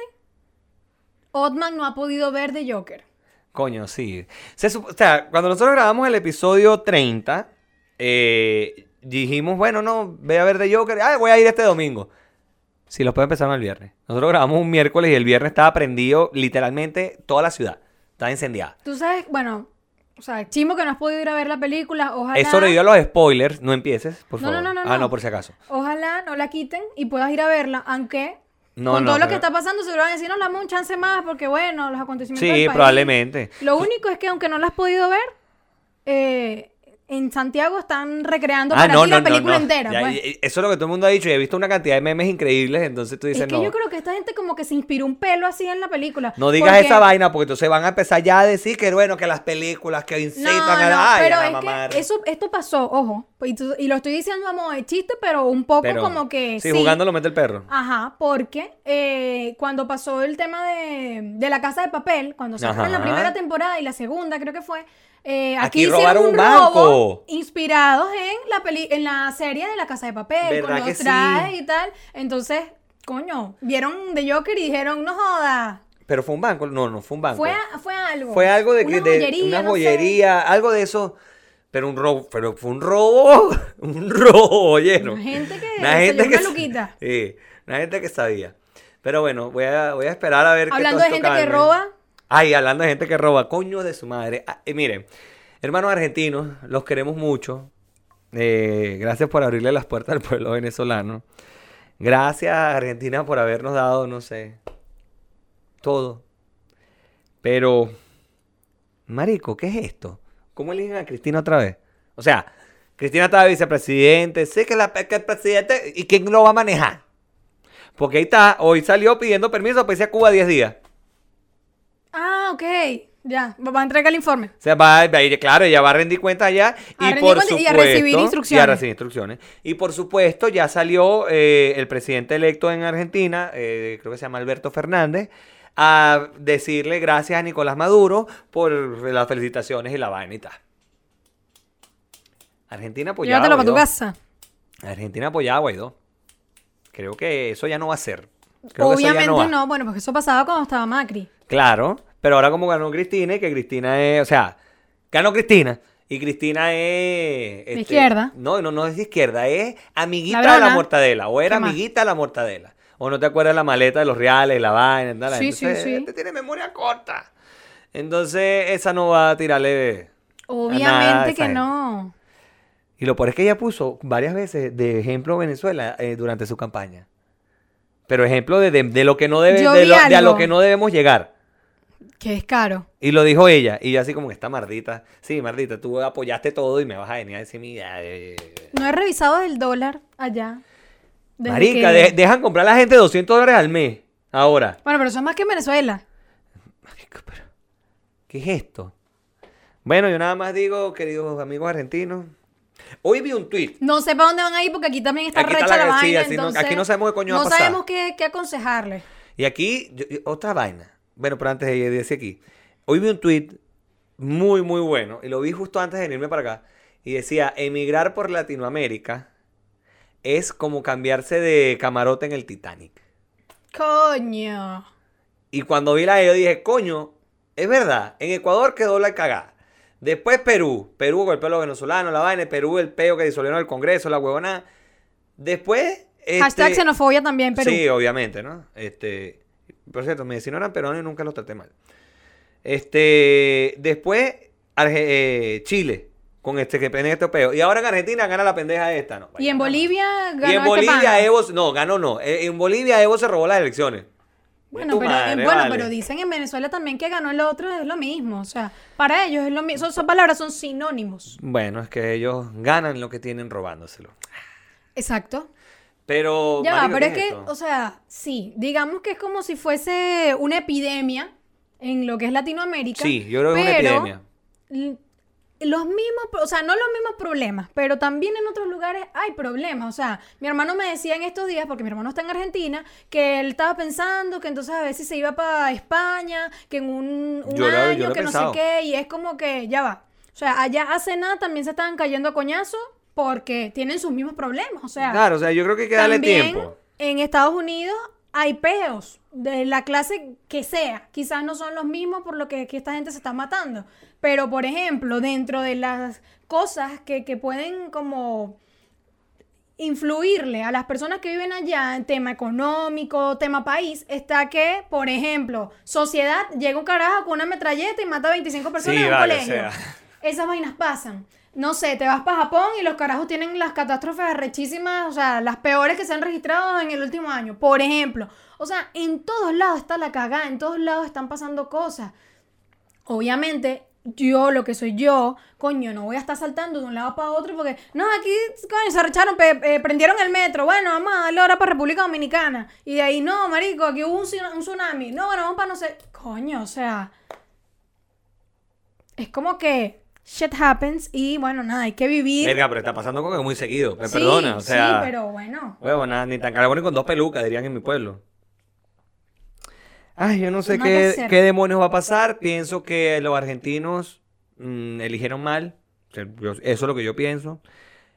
Otman no ha podido ver The Joker. Coño, sí. Se o sea, cuando nosotros grabamos el episodio 30, eh, dijimos, bueno, no, ve a ver The Joker. Ah, voy a ir este domingo. Sí, lo puede empezar el viernes. Nosotros grabamos un miércoles y el viernes estaba prendido literalmente toda la ciudad. Estaba incendiada. Tú sabes, bueno, o sea, chimo que no has podido ir a ver la película, ojalá. Eso le dio a los spoilers. No empieces, por No, favor. no, no, no, Ah, no. no, por si acaso. Ojalá no la quiten y puedas ir a verla, aunque No, con no, todo lo que está pasando seguro van a decir, no, dame un chance más porque bueno, los acontecimientos del Sí, país". probablemente. Lo único es que aunque no la has podido ver, eh, en Santiago están recreando para ti la película entera. Ah, Ya, pues. y Eso es lo que todo el mundo ha dicho y he visto una cantidad de memes increíbles, entonces tú dices, Es que yo creo que esta gente como que se inspiró un pelo así en la película. No digas porque- esa vaina porque entonces van a empezar ya a decir que bueno, que las películas que incitan no, a ay, pero a la es que eso, esto pasó, ojo, y, tú- y lo estoy diciendo modo de chiste, pero un poco Pero, como que sí, jugando lo mete el perro. Ajá, porque eh, cuando pasó el tema de, de la casa de papel, cuando sacaron la Ajá. primera temporada y la segunda, creo que fue, eh, Aquí aquí, robaron un un banco. robo inspirados en la peli en la serie de la casa de papel, con ¿Verdad los sí? trajes y tal. Entonces, coño, vieron de Joker y dijeron, no joda. Pero fue un banco, no, no fue un banco. Fue, fue algo. Fue algo de, que- una de joyería, una no joyería, algo de eso. Pero un robo, pero fue un robo, un robo, oyeron. Una gente que Una gente que una. Sí, una gente que sabía. Pero bueno, voy a, voy a esperar a ver Hablando de gente que roba, Ay, hablando de gente que roba, coño de su madre. Ah, eh, miren, hermanos argentinos, los queremos mucho. Eh, gracias por abrirle las puertas al pueblo venezolano. Gracias Argentina por habernos dado, no sé, todo. Pero, Marico, ¿qué es esto? ¿Cómo eligen a Cristina otra vez? O sea, Cristina estaba vicepresidente, sé que, la, que el presidente, ¿y quién lo va a manejar? Porque ahí está, hoy salió pidiendo permiso para irse a Cuba 10 días. Ah, ok, ya, va a entregar el informe. O sea, va, va a ir, claro, ella va a rendir cuentas allá y A por cuentas y a supuesto... recibir y a instrucciones. recibir instrucciones. Y por supuesto ya salió eh, el presidente electo en Argentina, eh, creo que se llama Alberto Fernández, a decirle gracias a Nicolás Maduro por las felicitaciones y la vaina y tal. Argentina apoyaba Llévatelo para tu casa. Argentina apoyaba a Guaidó. Creo que eso ya no va a ser. Creo que eso ya Obviamente va. no, bueno, porque eso pasaba cuando estaba Macri. Claro, pero ahora como ganó Cristina y que Cristina es, o sea, ganó Cristina y Cristina es... este, izquierda. No, no, no es de izquierda, es amiguita de Ladrona. la mortadela o era amiguita de la mortadela. O no te acuerdas la maleta de los reales, la vaina, tal. Sí, sí, Entonces, sí. Este tiene memoria corta. Entonces, esa no va a tirarle... a Obviamente que gente. no. Y lo peor es que ella puso varias veces de ejemplo Venezuela eh, durante su campaña. Pero ejemplo de, de- de lo que no debe, de, lo, de a lo que no debemos llegar. Que es caro. Y lo dijo ella. Y yo así como que está mardita. Sí, mardita, tú apoyaste todo y me vas a venir a decir mi... eh, No he revisado el dólar allá. Marica, que- de- dejan comprar a la gente 200 dólares al mes. Ahora. Bueno, pero eso es más que en Venezuela. Marica, pero... ¿Qué es esto? Bueno, yo nada más digo, queridos amigos argentinos. Hoy vi un tweet. No sé para dónde van a ir porque aquí también está Aquí está recha la- la, sí, vaina. no- entonces aquí no sabemos qué coño va a No pasar. sabemos qué, qué aconsejarle. Y aquí, yo- otra vaina. Bueno, pero antes de decir aquí. Hoy vi un tweet muy, muy bueno. Y lo vi justo antes de venirme para acá. Y decía, emigrar por Latinoamérica es como cambiarse de camarote en el Titanic. Coño. Y cuando vi la yo dije, coño, Es verdad, en Ecuador quedó la cagada. Después Perú. Perú con el pelo venezolano, la vaina. Perú el peo que disolvieron el Congreso, la huevona. Después. Este, Hashtag xenofobia también, Perú. Sí, obviamente, ¿no? Este. Por cierto, mis vecinos eran peruanos y nunca los traté mal. Este. Después, Arge- eh, Chile. Con este que en este peo. Y ahora en Argentina gana la pendeja esta, ¿no? Y en Bolivia ganó Y en este Bolivia. Evo. No, ganó no. Eh, En Bolivia Evo se robó las elecciones. Bueno, pero, madre, eh, bueno vale. pero dicen en Venezuela también que ganó el otro, es lo mismo. O sea, para ellos es lo mismo. Esas palabras son sinónimos. Bueno, es que ellos ganan lo que tienen robándoselo. Exacto. Pero. Ya va, pero es ¿qué que, esto? o sea, sí, digamos que es como si fuese una epidemia en lo que es Latinoamérica. Sí, yo creo que es una epidemia. Los mismos, o sea, no los mismos problemas, pero también en otros lugares hay problemas. O sea, mi hermano me decía en estos días, porque mi hermano está en Argentina, que él estaba pensando que entonces a si se iba para España, que en un, un Yo lo- yo año, lo que no sé qué, y es como que ya va. O sea, allá hace nada también se estaban cayendo a coñazo porque tienen sus mismos problemas. O sea, Claro, o sea, yo creo que hay que darle también tiempo. en Estados Unidos hay peos de la clase que sea. Quizás no son los mismos por lo que, que esta gente se está matando. Pero, por ejemplo, dentro de las cosas que, que pueden como influirle a las personas que viven allá en tema económico, tema país, está que, por ejemplo, sociedad llega un carajo con una metralleta y mata a 25 personas Sí, en un vale, colegio. sea. Esas vainas pasan. No sé, te vas para Japón y los carajos tienen las catástrofes arrechísimas, o sea, las peores que se han registrado en el último año, por ejemplo. O sea, en todos lados está la cagada, en todos lados están pasando cosas. Obviamente, yo, lo que soy yo, coño, no voy a estar saltando de un lado para otro porque, no, aquí, coño, se arrecharon, eh, prendieron el metro, bueno, vamos a darle ahora para República Dominicana. Y de ahí, no, marico, aquí hubo un, un tsunami. No, bueno, vamos para no sé. Coño, o sea, es como que shit happens y bueno, nada, hay que vivir. Verga, pero está pasando con que muy seguido. Me Sí, perdona, o sea. Sí, pero bueno. Huevo, nada, ni tan carbón con dos pelucas, dirían en mi pueblo. Ay, yo no sé No qué, qué demonios va a pasar. Pienso que los argentinos mm, eligieron mal. Eso es lo que yo pienso.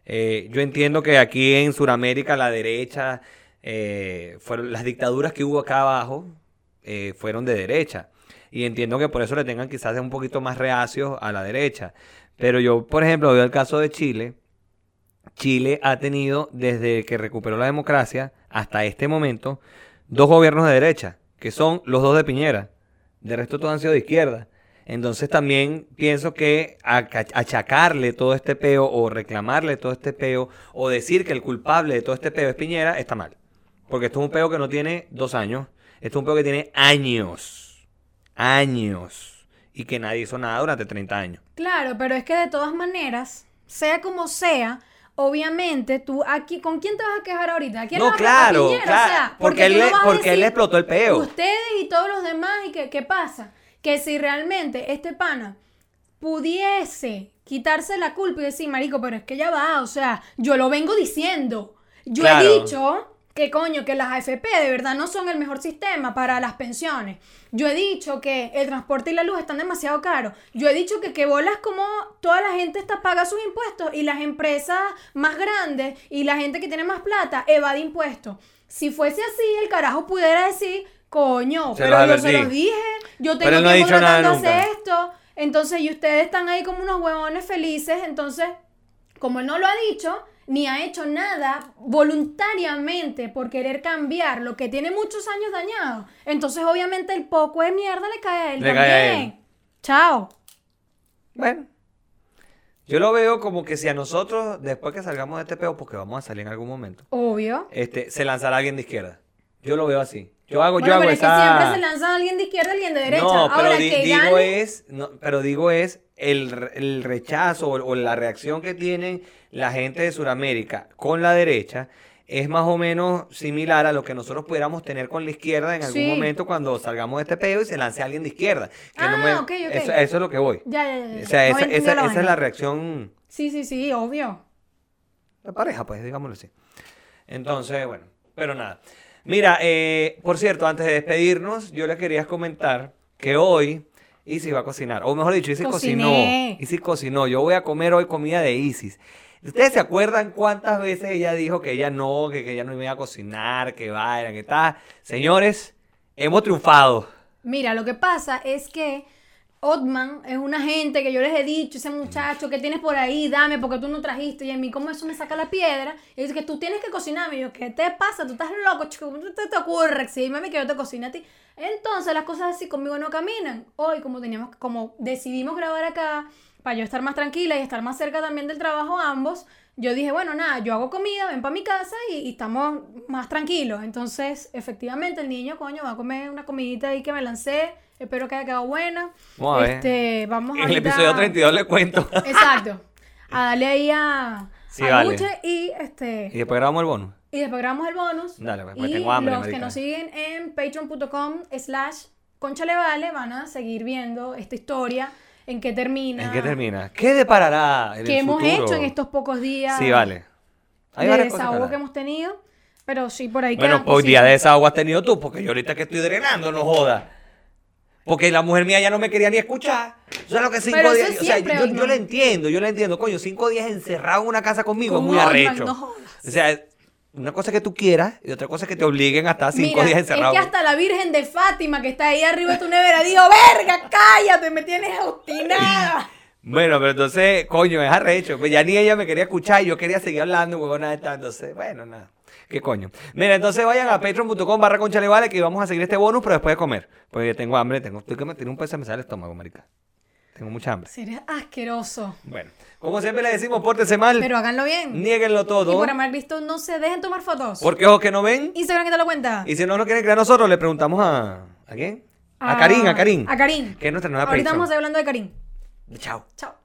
Eh, yo entiendo que aquí en Sudamérica la derecha, eh, fueron las dictaduras que hubo acá abajo eh, fueron de derecha. Y entiendo que por eso le tengan quizás un poquito más reacios a la derecha. Pero yo, por ejemplo, veo el caso de Chile. Chile ha tenido, desde que recuperó la democracia hasta este momento, dos gobiernos de derecha, que son los dos de Piñera. De resto, todos han sido de izquierda. Entonces también pienso que aca- achacarle todo este peo o reclamarle todo este peo o decir que el culpable de todo este peo es Piñera está mal. Porque esto es un peo que no tiene dos años, esto es un peo que tiene años, años, y que nadie hizo nada durante 30 años. Claro, pero es que de todas maneras, sea como sea, obviamente tú aquí, ¿con quién te vas a quejar ahorita? ¿A quién No, claro, claro, O sea, porque él le- porque él explotó el peo. Ustedes y todos los demás, ¿y qué, qué pasa? Que si realmente este pana pudiese quitarse la culpa y decir, marico, pero es que ya va, o sea, yo lo vengo diciendo. Yo Claro. he dicho que coño, que las AFP de verdad no son el mejor sistema para las pensiones. Yo he dicho que el transporte y la luz están demasiado caros. Yo he dicho que que bolas como toda la gente está paga sus impuestos y las empresas más grandes y la gente que tiene más plata evade impuestos. Si fuese así, el carajo pudiera decir, coño, Se pero yo se los dije, yo tengo no tiempo tratando de hacer esto. Entonces, y ustedes están ahí como unos huevones felices, entonces como él no lo ha dicho, ni ha hecho nada voluntariamente por querer cambiar lo que tiene muchos años dañado, entonces obviamente el poco de mierda le cae a él Le también. cae a él. Chao. Bueno. Yo lo veo como que si a nosotros, después que salgamos de este peo, porque vamos a salir en algún momento, Obvio. este, se lanzará alguien de izquierda. Yo lo veo así. Yo hago, yo Bueno, hago pero es que siempre se lanza alguien de izquierda alguien de derecha. No, pero Ahora di- que digo gane, es, no, pero digo es el, el rechazo o, o la reacción que tienen la gente de Sudamérica con la derecha es más o menos similar a lo que nosotros pudiéramos tener con la izquierda en algún Sí. momento cuando salgamos de este peo y se lance alguien de izquierda. Que no Ah, me- ok, ok. Eso, eso es lo que voy. Ya, ya, ya. O sea, esa, esa- la esa es la reacción Sí, sí, sí, obvio. de pareja, pues, digámoslo así. Entonces, bueno, pero nada. Mira, eh, por cierto, antes de despedirnos, yo le quería comentar que hoy Isis va a cocinar. O mejor dicho, Isis Cociné. cocinó. Isis cocinó. Yo voy a comer hoy comida de Isis. ¿Ustedes se acuerdan cuántas veces ella dijo que ella no, que, que ella no iba a cocinar, que vaya, que tal? Señores, hemos triunfado. Mira, lo que pasa es que Otman es una gente que yo les he dicho, ese muchacho que tienes por ahí, dame porque tú no trajiste. Y a mí, como eso me saca la piedra. Y dice que tú tienes que cocinarme. Y yo, ¿qué te pasa? Tú estás loco, chico. ¿Cómo te, te ocurre? Mami, que yo te cocine a ti. Entonces las cosas así conmigo no caminan. Hoy, como teníamos, como decidimos grabar acá, para yo estar más tranquila y estar más cerca también del trabajo ambos, yo dije, bueno, nada, yo hago comida, ven para mi casa y, y estamos más tranquilos. Entonces, efectivamente, el niño, coño, va a comer una comidita ahí que me lancé. Espero que haya quedado buena. Vamos a ver. Este, vamos En el episodio 32 le cuento. Exacto. A darle ahí a, Sí, a vale. Y este y después grabamos el bono. y después grabamos el bonus. Dale, pues, y tengo hambre, los que nos siguen en patreon.com slash conchalevale van a seguir viendo esta historia, en qué termina. ¿En qué termina? ¿Qué deparará en ¿Qué el hemos futuro? hecho en estos pocos días Sí, vale. Hay de cosas desahogo hablar. que hemos tenido. Pero sí, por ahí Bueno, quedan pues día de desahogo has tenido tú, porque yo ahorita que estoy drenando, no jodas. Porque la mujer mía ya no me quería ni escuchar. O sea, lo que cinco Pero eso días. es o sea, yo, yo le entiendo, yo le entiendo. Coño, cinco días encerrado en una casa conmigo Con es muy arrecho. no. O sea, una cosa que tú quieras y otra cosa que te obliguen a estar cinco Mira, días es encerrado. que hasta la Virgen de Fátima que está ahí arriba de tu nevera dijo, verga, cállate, me tienes obstinada. Bueno, pero entonces, coño, es arrecho. Pues ya ni ella me quería escuchar y yo quería seguir hablando, huevona de esta. Entonces, bueno, nada. ¿Qué coño? Mira, entonces vayan a patreon.com barra conchalevale que vamos a seguir este bonus, pero después de comer. Porque tengo hambre, tengo, estoy que me tiene un peso, me sale el estómago, marica. Tengo mucha hambre. Sería asqueroso. Bueno, como siempre le decimos, pórtense mal, Pero háganlo bien. niéguenlo Y todo. por amar a Cristo, no se dejen tomar fotos. Porque ojos que no ven. Instagram, ¿qué te lo cuenta? Y si no nos quieren creer nosotros, le preguntamos a. ¿A quién? A Karim, a Karim. A Karim. Que es nuestra nueva Ahorita vamos a estar hablando de Karim. Chao. Chao.